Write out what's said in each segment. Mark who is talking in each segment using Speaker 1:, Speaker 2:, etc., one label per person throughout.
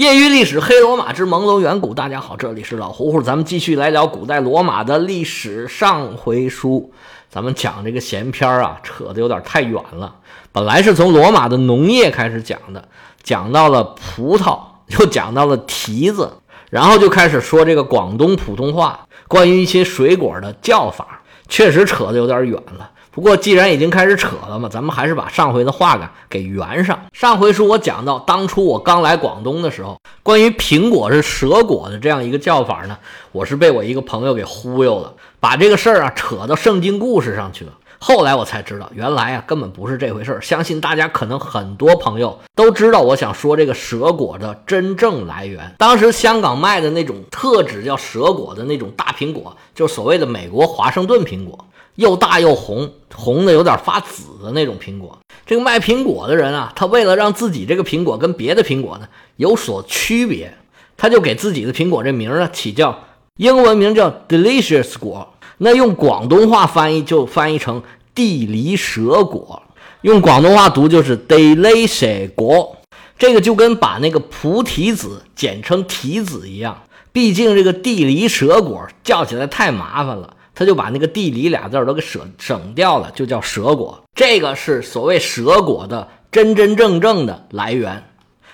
Speaker 1: 业余历史，黑罗马之朦胧远古。大家好，这里是老胡胡，咱们继续来聊古代罗马的历史。上回书咱们讲这个闲篇啊，扯得有点太远了。本来是从罗马的农业开始讲的，讲到了葡萄，又讲到了提子，然后就开始说这个广东普通话，关于一些水果的叫法，确实扯得有点远了。不过既然已经开始扯了嘛，咱们还是把上回的话给给圆上。上回书我讲到，当初我刚来广东的时候，关于苹果是蛇果的这样一个叫法呢，我是被我一个朋友给忽悠了，把这个事儿啊扯到圣经故事上去了。后来我才知道，原来啊根本不是这回事儿。相信大家可能很多朋友都知道，我想说这个蛇果的真正来源。当时香港卖的那种特指叫蛇果的那种大苹果，就是所谓的美国华盛顿苹果。又大又红，红的有点发紫的那种苹果。这个卖苹果的人啊，他为了让自己这个苹果跟别的苹果呢有所区别，他就给自己的苹果这名呢起叫英文名叫 Delicious 果，那用广东话翻译就翻译成地梨蛇果，用广东话读就是 Delicious 果。这个就跟把那个菩提子简称提子一样，毕竟这个地梨蛇果叫起来太麻烦了。他就把那个地理俩字儿都给省省掉了，就叫蛇果。这个是所谓蛇果的真真正正的来源，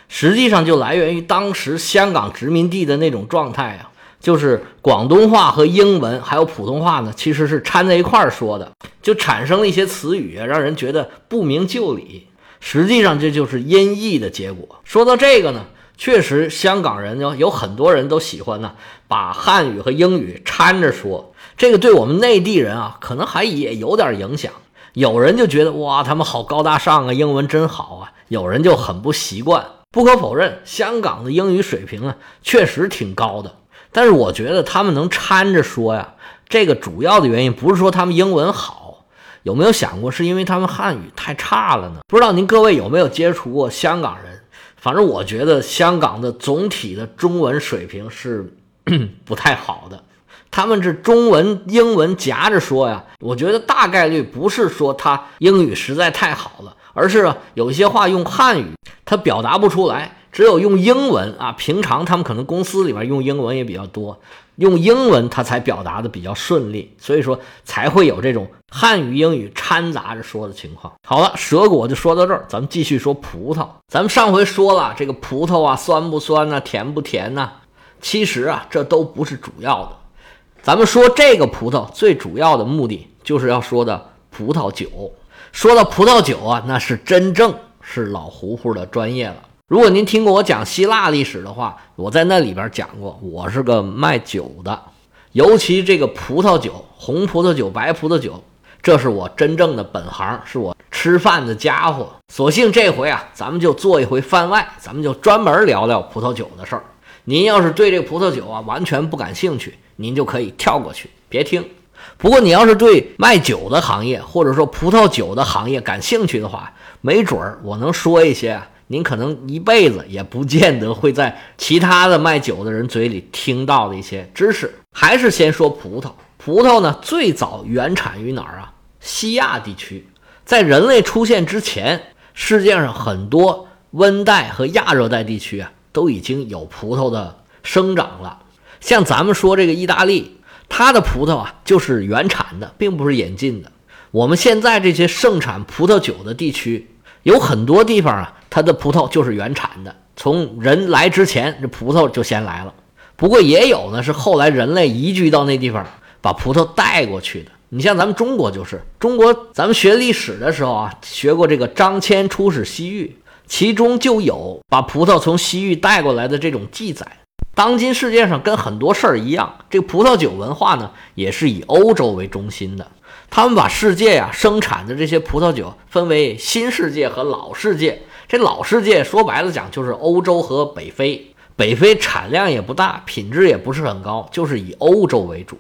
Speaker 1: 实际上就来源于当时香港殖民地的那种状态啊，就是广东话和英文还有普通话呢，其实是掺在一块儿说的，就产生了一些词语，让人觉得不明就里。实际上这就是音译的结果。说到这个呢，确实香港人呢有很多人都喜欢呢，把汉语和英语掺着说。这个对我们内地人啊，可能还也有点影响。有人就觉得哇，他们好高大上啊，英文真好啊。有人就很不习惯。不可否认，香港的英语水平啊，确实挺高的。但是我觉得他们能掺着说呀，这个主要的原因不是说他们英文好，有没有想过是因为他们汉语太差了呢？不知道您各位有没有接触过香港人？反正我觉得香港的总体的中文水平是 不太好的。他们是中文、英文夹着说呀，我觉得大概率不是说他英语实在太好了，而是有些话用汉语他表达不出来，只有用英文啊。平常他们可能公司里面用英文也比较多，用英文他才表达的比较顺利，所以说才会有这种汉语、英语掺杂着说的情况。好了，蛇果就说到这儿，咱们继续说葡萄。咱们上回说了这个葡萄啊，酸不酸呢？甜不甜呢？其实啊，这都不是主要的。咱们说这个葡萄最主要的目的就是要说的葡萄酒。说到葡萄酒啊，那是真正是老胡胡的专业了。如果您听过我讲希腊历史的话，我在那里边讲过，我是个卖酒的，尤其这个葡萄酒，红葡萄酒、白葡萄酒，这是我真正的本行，是我吃饭的家伙。索性这回啊，咱们就做一回番外，咱们就专门聊聊葡萄酒的事儿。您要是对这葡萄酒啊完全不感兴趣，您就可以跳过去，别听。不过你要是对卖酒的行业或者说葡萄酒的行业感兴趣的话，没准儿我能说一些您可能一辈子也不见得会在其他的卖酒的人嘴里听到的一些知识。还是先说葡萄，葡萄呢最早原产于哪儿啊？西亚地区。在人类出现之前，世界上很多温带和亚热带地区啊。都已经有葡萄的生长了，像咱们说这个意大利，它的葡萄啊就是原产的，并不是引进的。我们现在这些盛产葡萄酒的地区，有很多地方啊，它的葡萄就是原产的，从人来之前，这葡萄就先来了。不过也有呢，是后来人类移居到那地方，把葡萄带过去的。你像咱们中国就是，中国咱们学历史的时候啊，学过这个张骞出使西域。其中就有把葡萄从西域带过来的这种记载。当今世界上跟很多事儿一样，这个葡萄酒文化呢，也是以欧洲为中心的。他们把世界呀生产的这些葡萄酒分为新世界和老世界。这老世界说白了讲就是欧洲和北非。北非产量也不大，品质也不是很高，就是以欧洲为主。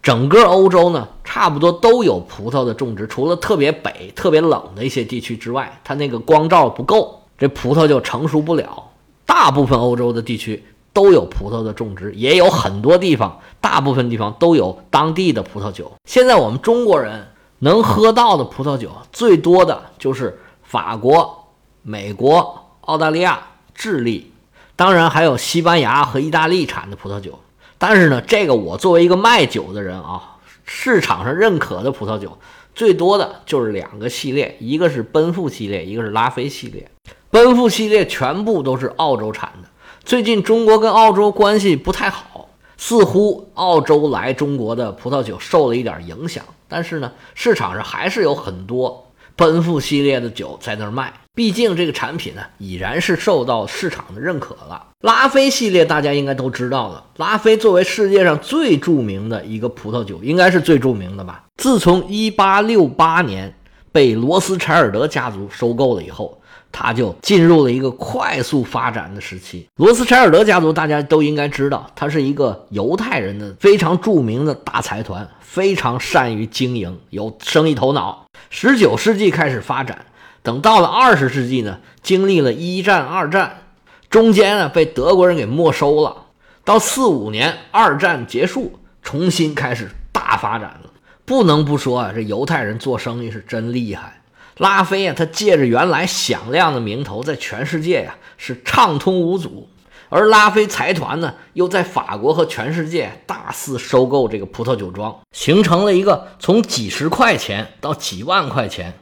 Speaker 1: 整个欧洲呢，差不多都有葡萄的种植，除了特别北、特别冷的一些地区之外，它那个光照不够。这葡萄就成熟不了。大部分欧洲的地区都有葡萄的种植，也有很多地方，大部分地方都有当地的葡萄酒。现在我们中国人能喝到的葡萄酒最多的就是法国、美国、澳大利亚、智利，当然还有西班牙和意大利产的葡萄酒。但是呢，这个我作为一个卖酒的人啊，市场上认可的葡萄酒最多的就是两个系列，一个是奔富系列，一个是拉菲系列。奔富系列全部都是澳洲产的。最近中国跟澳洲关系不太好，似乎澳洲来中国的葡萄酒受了一点影响。但是呢，市场上还是有很多奔富系列的酒在那儿卖。毕竟这个产品呢，已然是受到市场的认可了。拉菲系列大家应该都知道了。拉菲作为世界上最著名的一个葡萄酒，应该是最著名的吧？自从1868年被罗斯柴尔德家族收购了以后，他就进入了一个快速发展的时期。罗斯柴尔德家族大家都应该知道，它是一个犹太人的非常著名的大财团，非常善于经营，有生意头脑。19世纪开始发展。等到了二十世纪呢，经历了一战、二战，中间呢被德国人给没收了。到四五年，二战结束，重新开始大发展了。不能不说啊，这犹太人做生意是真厉害。拉菲啊，他借着原来响亮的名头，在全世界呀是畅通无阻。而拉菲财团呢，又在法国和全世界大肆收购这个葡萄酒庄，形成了一个从几十块钱到几万块钱。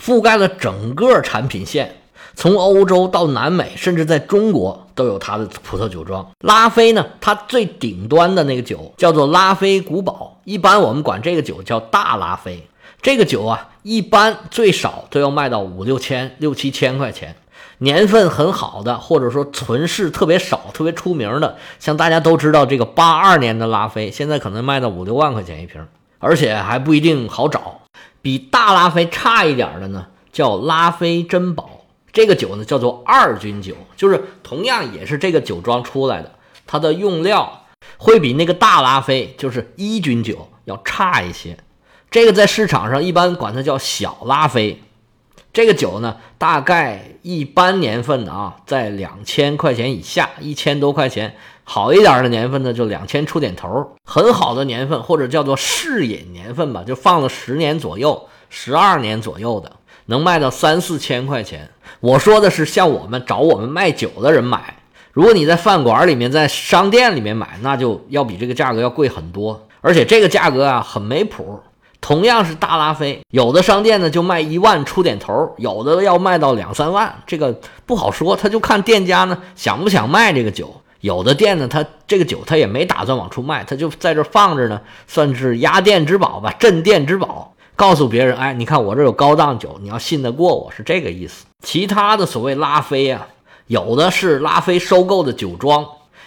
Speaker 1: 覆盖了整个产品线，从欧洲到南美，甚至在中国都有它的葡萄酒庄。拉菲呢，它最顶端的那个酒叫做拉菲古堡，一般我们管这个酒叫大拉菲。这个酒啊，一般最少都要卖到五六千、六七千块钱。年份很好的，或者说存世特别少、特别出名的，像大家都知道这个八二年的拉菲，现在可能卖到五六万块钱一瓶，而且还不一定好找。比大拉菲差一点的呢，叫拉菲珍宝。这个酒呢叫做二军酒，就是同样也是这个酒庄出来的，它的用料会比那个大拉菲，就是一军酒要差一些。这个在市场上一般管它叫小拉菲。这个酒呢，大概一般年份的啊，在两千块钱以下，一千多块钱。好一点的年份呢，就两千出点头很好的年份或者叫做试饮年份吧，就放了十年左右、十二年左右的，能卖到三四千块钱。我说的是像我们找我们卖酒的人买，如果你在饭馆里面、在商店里面买，那就要比这个价格要贵很多，而且这个价格啊很没谱。同样是大拉菲，有的商店呢就卖一万出点头，有的要卖到两三万，这个不好说，他就看店家呢想不想卖这个酒。有的店呢，他这个酒他也没打算往出卖，他就在这放着呢，算是压店之宝吧，镇店之宝。告诉别人，哎，你看我这有高档酒，你要信得过我，是这个意思。其他的所谓拉菲啊，有的是拉菲收购的酒庄，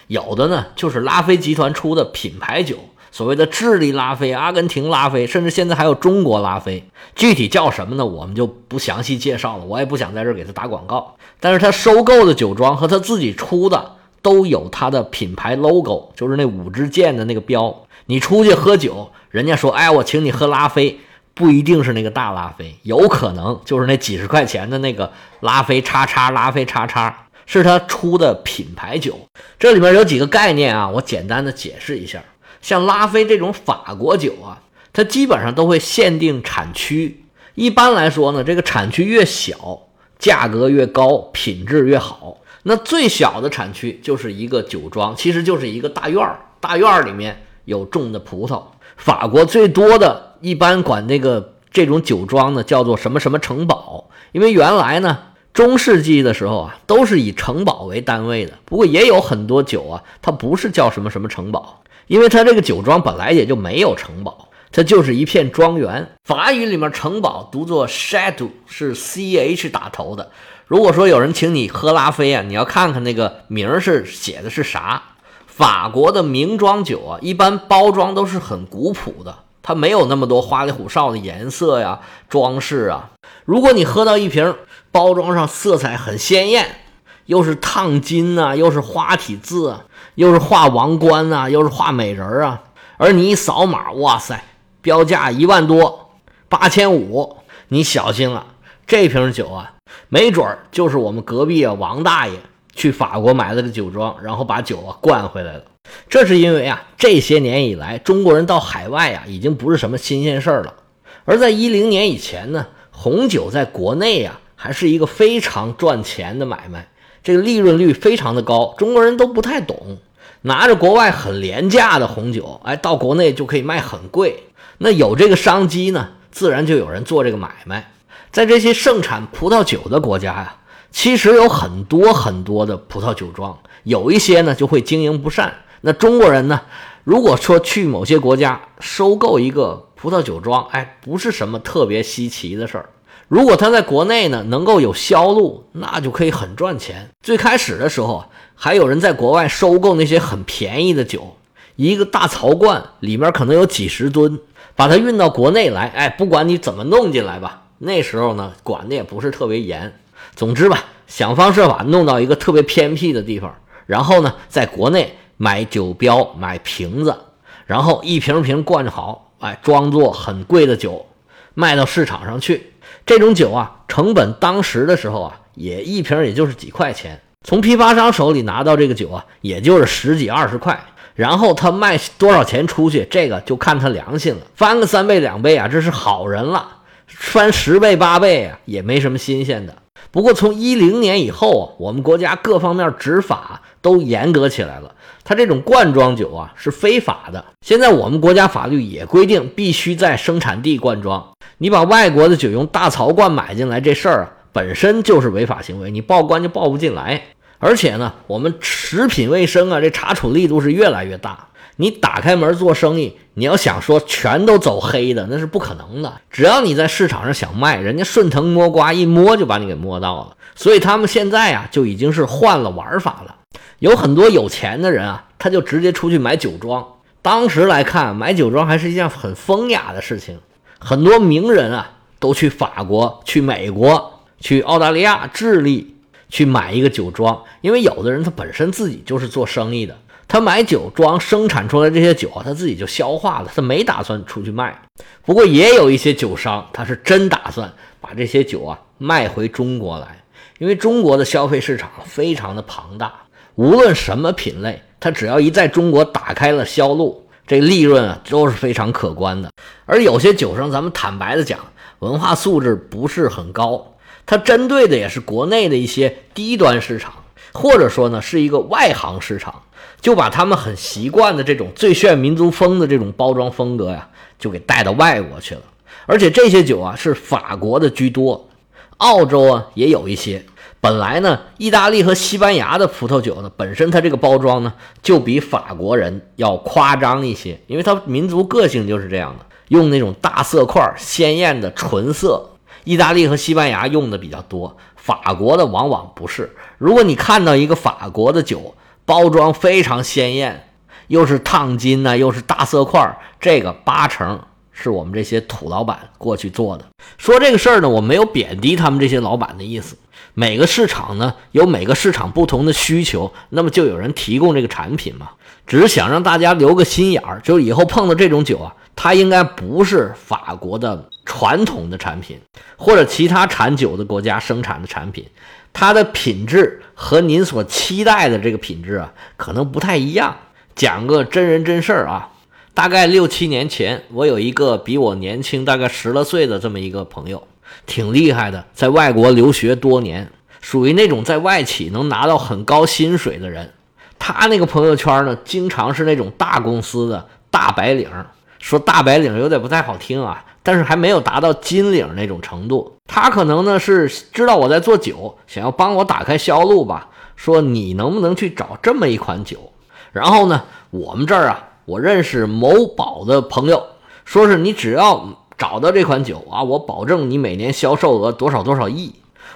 Speaker 1: 有的呢就是拉菲集团出的品牌酒，所谓的智利拉菲、阿根廷拉菲，甚至现在还有中国拉菲。具体叫什么呢？我们就不详细介绍了，我也不想在这儿给他打广告。但是他收购的酒庄和他自己出的。都有它的品牌 logo，就是那五支箭的那个标。你出去喝酒，人家说：“哎，我请你喝拉菲，不一定是那个大拉菲，有可能就是那几十块钱的那个拉菲叉叉，拉菲叉叉是他出的品牌酒。这里面有几个概念啊，我简单的解释一下。像拉菲这种法国酒啊，它基本上都会限定产区。一般来说呢，这个产区越小，价格越高，品质越好。那最小的产区就是一个酒庄，其实就是一个大院儿，大院儿里面有种的葡萄。法国最多的一般管那个这种酒庄呢叫做什么什么城堡，因为原来呢中世纪的时候啊都是以城堡为单位的。不过也有很多酒啊，它不是叫什么什么城堡，因为它这个酒庄本来也就没有城堡，它就是一片庄园。法语里面城堡读作 chateau，是 c h 打头的。如果说有人请你喝拉菲啊，你要看看那个名儿是写的是啥。法国的名庄酒啊，一般包装都是很古朴的，它没有那么多花里胡哨的颜色呀、装饰啊。如果你喝到一瓶包装上色彩很鲜艳，又是烫金啊，又是花体字啊，又是画王冠啊，又是画美人啊，而你一扫码，哇塞，标价一万多、八千五，你小心了，这瓶酒啊。没准儿就是我们隔壁啊王大爷去法国买了个酒庄，然后把酒啊灌回来了。这是因为啊这些年以来，中国人到海外啊已经不是什么新鲜事儿了。而在一零年以前呢，红酒在国内啊还是一个非常赚钱的买卖。这个利润率非常的高，中国人都不太懂，拿着国外很廉价的红酒，哎，到国内就可以卖很贵。那有这个商机呢，自然就有人做这个买卖。在这些盛产葡萄酒的国家呀，其实有很多很多的葡萄酒庄，有一些呢就会经营不善。那中国人呢，如果说去某些国家收购一个葡萄酒庄，哎，不是什么特别稀奇的事儿。如果他在国内呢能够有销路，那就可以很赚钱。最开始的时候，还有人在国外收购那些很便宜的酒，一个大槽罐里面可能有几十吨，把它运到国内来，哎，不管你怎么弄进来吧，那时候呢管的也不是特别严。总之吧，想方设法弄到一个特别偏僻的地方，然后呢在国内买酒标、买瓶子，然后一瓶瓶灌好，哎，装作很贵的酒，卖到市场上去。这种酒啊，成本当时的时候啊，也一瓶也就是几块钱。从批发商手里拿到这个酒啊，也就是十几二十块。然后他卖多少钱出去，这个就看他良心了。翻个三倍两倍啊，这是好人了；翻十倍八倍啊，也没什么新鲜的。不过从一零年以后啊，我们国家各方面执法都严格起来了。他这种罐装酒啊是非法的。现在我们国家法律也规定，必须在生产地灌装。你把外国的酒用大槽罐买进来，这事儿啊本身就是违法行为，你报关就报不进来。而且呢，我们食品卫生啊，这查处力度是越来越大。你打开门做生意，你要想说全都走黑的，那是不可能的。只要你在市场上想卖，人家顺藤摸瓜一摸就把你给摸到了。所以他们现在啊，就已经是换了玩法了。有很多有钱的人啊，他就直接出去买酒庄。当时来看，买酒庄还是一件很风雅的事情。很多名人啊，都去法国、去美国、去澳大利亚、智利去买一个酒庄，因为有的人他本身自己就是做生意的，他买酒庄生产出来这些酒啊，他自己就消化了，他没打算出去卖。不过也有一些酒商，他是真打算把这些酒啊卖回中国来，因为中国的消费市场非常的庞大。无论什么品类，它只要一在中国打开了销路，这利润啊都是非常可观的。而有些酒商，咱们坦白的讲，文化素质不是很高，它针对的也是国内的一些低端市场，或者说呢是一个外行市场，就把他们很习惯的这种最炫民族风的这种包装风格呀，就给带到外国去了。而且这些酒啊是法国的居多，澳洲啊也有一些。本来呢，意大利和西班牙的葡萄酒呢，本身它这个包装呢，就比法国人要夸张一些，因为它民族个性就是这样的，用那种大色块、鲜艳的纯色。意大利和西班牙用的比较多，法国的往往不是。如果你看到一个法国的酒包装非常鲜艳，又是烫金呢，又是大色块，这个八成是我们这些土老板过去做的。说这个事儿呢，我没有贬低他们这些老板的意思。每个市场呢有每个市场不同的需求，那么就有人提供这个产品嘛。只是想让大家留个心眼儿，就以后碰到这种酒啊，它应该不是法国的传统的产品，或者其他产酒的国家生产的产品，它的品质和您所期待的这个品质啊，可能不太一样。讲个真人真事儿啊，大概六七年前，我有一个比我年轻大概十来岁的这么一个朋友。挺厉害的，在外国留学多年，属于那种在外企能拿到很高薪水的人。他那个朋友圈呢，经常是那种大公司的大白领，说大白领有点不太好听啊，但是还没有达到金领那种程度。他可能呢是知道我在做酒，想要帮我打开销路吧，说你能不能去找这么一款酒？然后呢，我们这儿啊，我认识某宝的朋友，说是你只要。找到这款酒啊，我保证你每年销售额多少多少亿。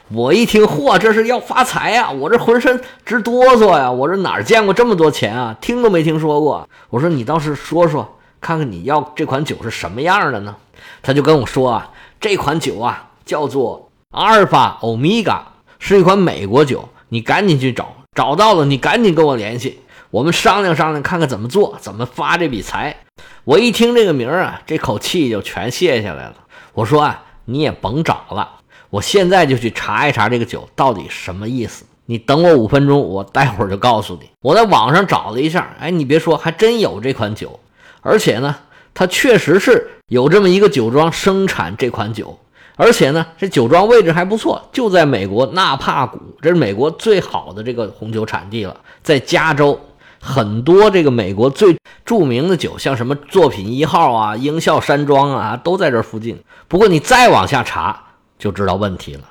Speaker 1: 我一听，嚯，这是要发财呀！我这浑身直哆嗦呀！我这哪儿见过这么多钱啊？听都没听说过。我说你倒是说说，看看你要这款酒是什么样的呢？他就跟我说啊，这款酒啊叫做阿尔法欧米伽，是一款美国酒。你赶紧去找，找到了你赶紧跟我联系，我们商量商量，看看怎么做，怎么发这笔财。我一听这个名儿啊，这口气就全卸下来了。我说啊，你也甭找了，我现在就去查一查这个酒到底什么意思。你等我五分钟，我待会儿就告诉你。我在网上找了一下，哎，你别说，还真有这款酒，而且呢，它确实是有这么一个酒庄生产这款酒，而且呢，这酒庄位置还不错，就在美国纳帕谷，这是美国最好的这个红酒产地了，在加州。很多这个美国最著名的酒，像什么作品一号啊、鹰啸山庄啊，都在这附近。不过你再往下查，就知道问题了。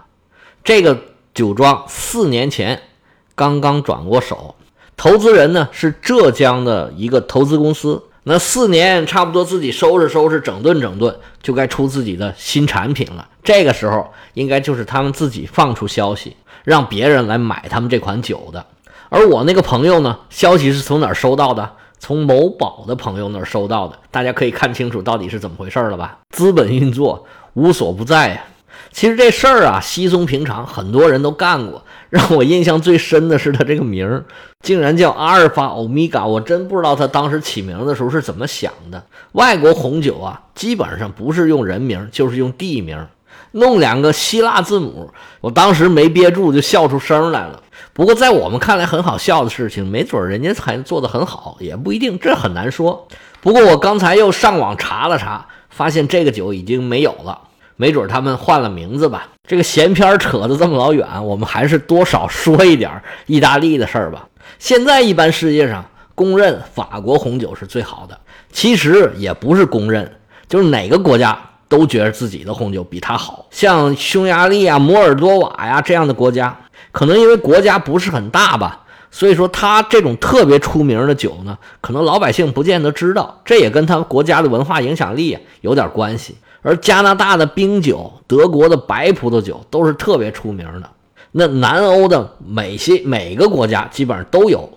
Speaker 1: 这个酒庄四年前刚刚转过手，投资人呢是浙江的一个投资公司。那四年差不多自己收拾收拾、整顿整顿，就该出自己的新产品了。这个时候应该就是他们自己放出消息，让别人来买他们这款酒的。而我那个朋友呢，消息是从哪儿收到的？从某宝的朋友那儿收到的。大家可以看清楚到底是怎么回事了吧？资本运作无所不在呀。其实这事儿啊，稀松平常，很多人都干过。让我印象最深的是他这个名儿，竟然叫阿尔法欧米伽。我真不知道他当时起名的时候是怎么想的。外国红酒啊，基本上不是用人名，就是用地名，弄两个希腊字母。我当时没憋住，就笑出声来了。不过在我们看来很好笑的事情，没准人家才做得很好，也不一定，这很难说。不过我刚才又上网查了查，发现这个酒已经没有了。没准他们换了名字吧。这个闲篇扯得这么老远，我们还是多少说一点意大利的事儿吧。现在一般世界上公认法国红酒是最好的，其实也不是公认，就是哪个国家都觉得自己的红酒比它好。像匈牙利啊、摩尔多瓦呀这样的国家，可能因为国家不是很大吧，所以说它这种特别出名的酒呢，可能老百姓不见得知道。这也跟他们国家的文化影响力有点关系。而加拿大的冰酒、德国的白葡萄酒都是特别出名的。那南欧的每些每个国家基本上都有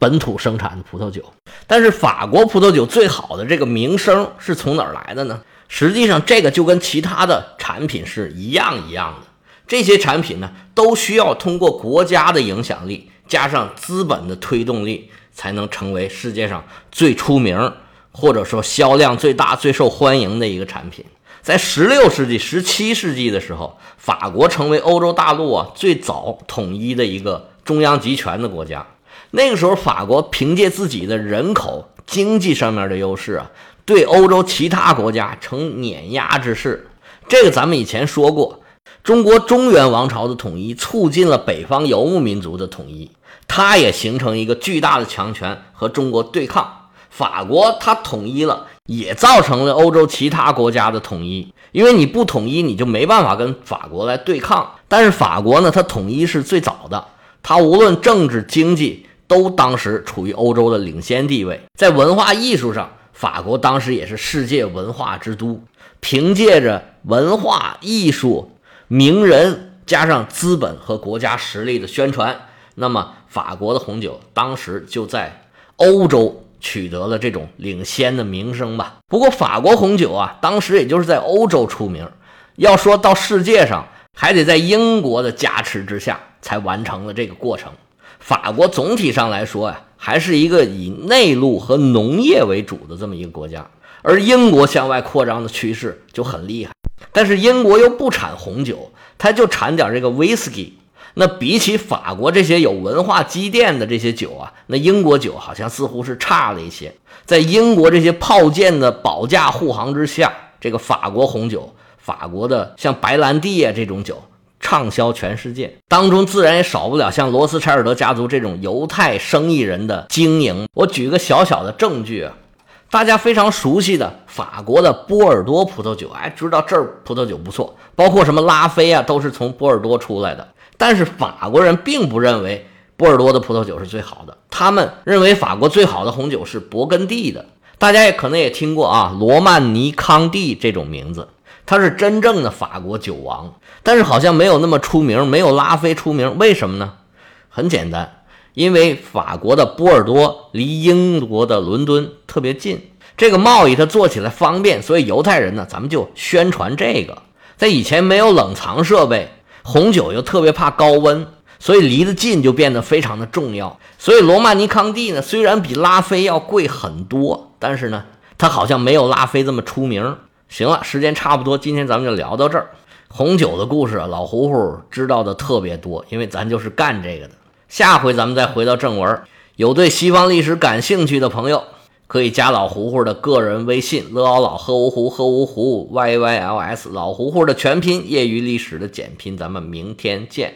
Speaker 1: 本土生产的葡萄酒。但是法国葡萄酒最好的这个名声是从哪儿来的呢？实际上，这个就跟其他的产品是一样一样的。这些产品呢，都需要通过国家的影响力加上资本的推动力，才能成为世界上最出名，或者说销量最大、最受欢迎的一个产品。在十六世纪、十七世纪的时候，法国成为欧洲大陆啊最早统一的一个中央集权的国家。那个时候，法国凭借自己的人口、经济上面的优势啊，对欧洲其他国家呈碾压之势。这个咱们以前说过，中国中原王朝的统一促进了北方游牧民族的统一，它也形成一个巨大的强权和中国对抗。法国它统一了。也造成了欧洲其他国家的统一，因为你不统一，你就没办法跟法国来对抗。但是法国呢，它统一是最早的，它无论政治、经济都当时处于欧洲的领先地位。在文化艺术上，法国当时也是世界文化之都，凭借着文化艺术、名人加上资本和国家实力的宣传，那么法国的红酒当时就在欧洲。取得了这种领先的名声吧。不过法国红酒啊，当时也就是在欧洲出名，要说到世界上，还得在英国的加持之下才完成了这个过程。法国总体上来说呀，还是一个以内陆和农业为主的这么一个国家，而英国向外扩张的趋势就很厉害。但是英国又不产红酒，它就产点这个威士忌。那比起法国这些有文化积淀的这些酒啊，那英国酒好像似乎是差了一些。在英国这些炮舰的保驾护航之下，这个法国红酒，法国的像白兰地啊这种酒畅销全世界。当中自然也少不了像罗斯柴尔德家族这种犹太生意人的经营。我举个小小的证据啊，大家非常熟悉的法国的波尔多葡萄酒，哎，知道这儿葡萄酒不错，包括什么拉菲啊，都是从波尔多出来的。但是法国人并不认为波尔多的葡萄酒是最好的，他们认为法国最好的红酒是勃艮第的。大家也可能也听过啊，罗曼尼康帝这种名字，他是真正的法国酒王，但是好像没有那么出名，没有拉菲出名。为什么呢？很简单，因为法国的波尔多离英国的伦敦特别近，这个贸易它做起来方便，所以犹太人呢，咱们就宣传这个。在以前没有冷藏设备。红酒又特别怕高温，所以离得近就变得非常的重要。所以罗曼尼康帝呢，虽然比拉菲要贵很多，但是呢，它好像没有拉菲这么出名。行了，时间差不多，今天咱们就聊到这儿。红酒的故事，老胡胡知道的特别多，因为咱就是干这个的。下回咱们再回到正文。有对西方历史感兴趣的朋友，可以加老胡胡的个人微信：乐奥老喝芜湖喝芜湖 y y l s，老胡胡的全拼，业余历史的简拼。咱们明天见。